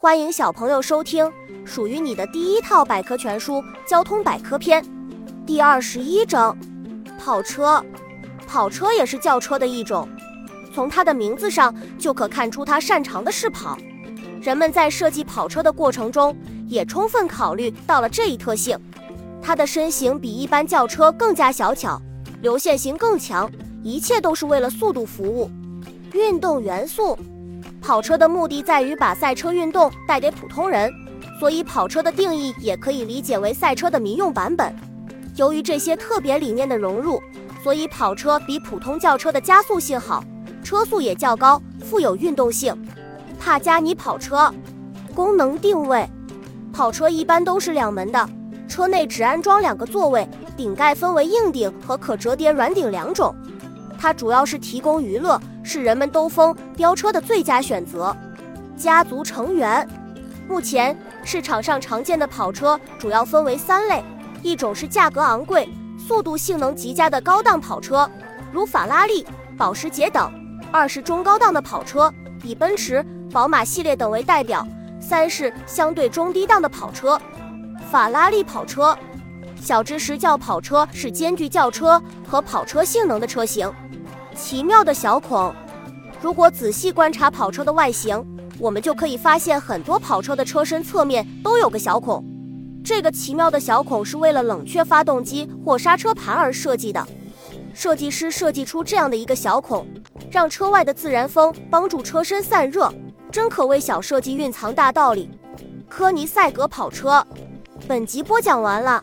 欢迎小朋友收听属于你的第一套百科全书《交通百科篇》第二十一章：跑车。跑车也是轿车的一种，从它的名字上就可看出它擅长的是跑。人们在设计跑车的过程中，也充分考虑到了这一特性。它的身形比一般轿车更加小巧，流线型更强，一切都是为了速度服务。运动元素。跑车的目的在于把赛车运动带给普通人，所以跑车的定义也可以理解为赛车的民用版本。由于这些特别理念的融入，所以跑车比普通轿车的加速性好，车速也较高，富有运动性。帕加尼跑车功能定位：跑车一般都是两门的，车内只安装两个座位，顶盖分为硬顶和可折叠软顶两种。它主要是提供娱乐。是人们兜风飙车的最佳选择。家族成员，目前市场上常见的跑车主要分为三类：一种是价格昂贵、速度性能极佳的高档跑车，如法拉利、保时捷等；二是中高档的跑车，以奔驰、宝马系列等为代表；三是相对中低档的跑车。法拉利跑车，小知识：轿跑车是兼具轿车和跑车性能的车型。奇妙的小孔，如果仔细观察跑车的外形，我们就可以发现很多跑车的车身侧面都有个小孔。这个奇妙的小孔是为了冷却发动机或刹车盘而设计的。设计师设计出这样的一个小孔，让车外的自然风帮助车身散热，真可谓小设计蕴藏大道理。科尼赛格跑车，本集播讲完了，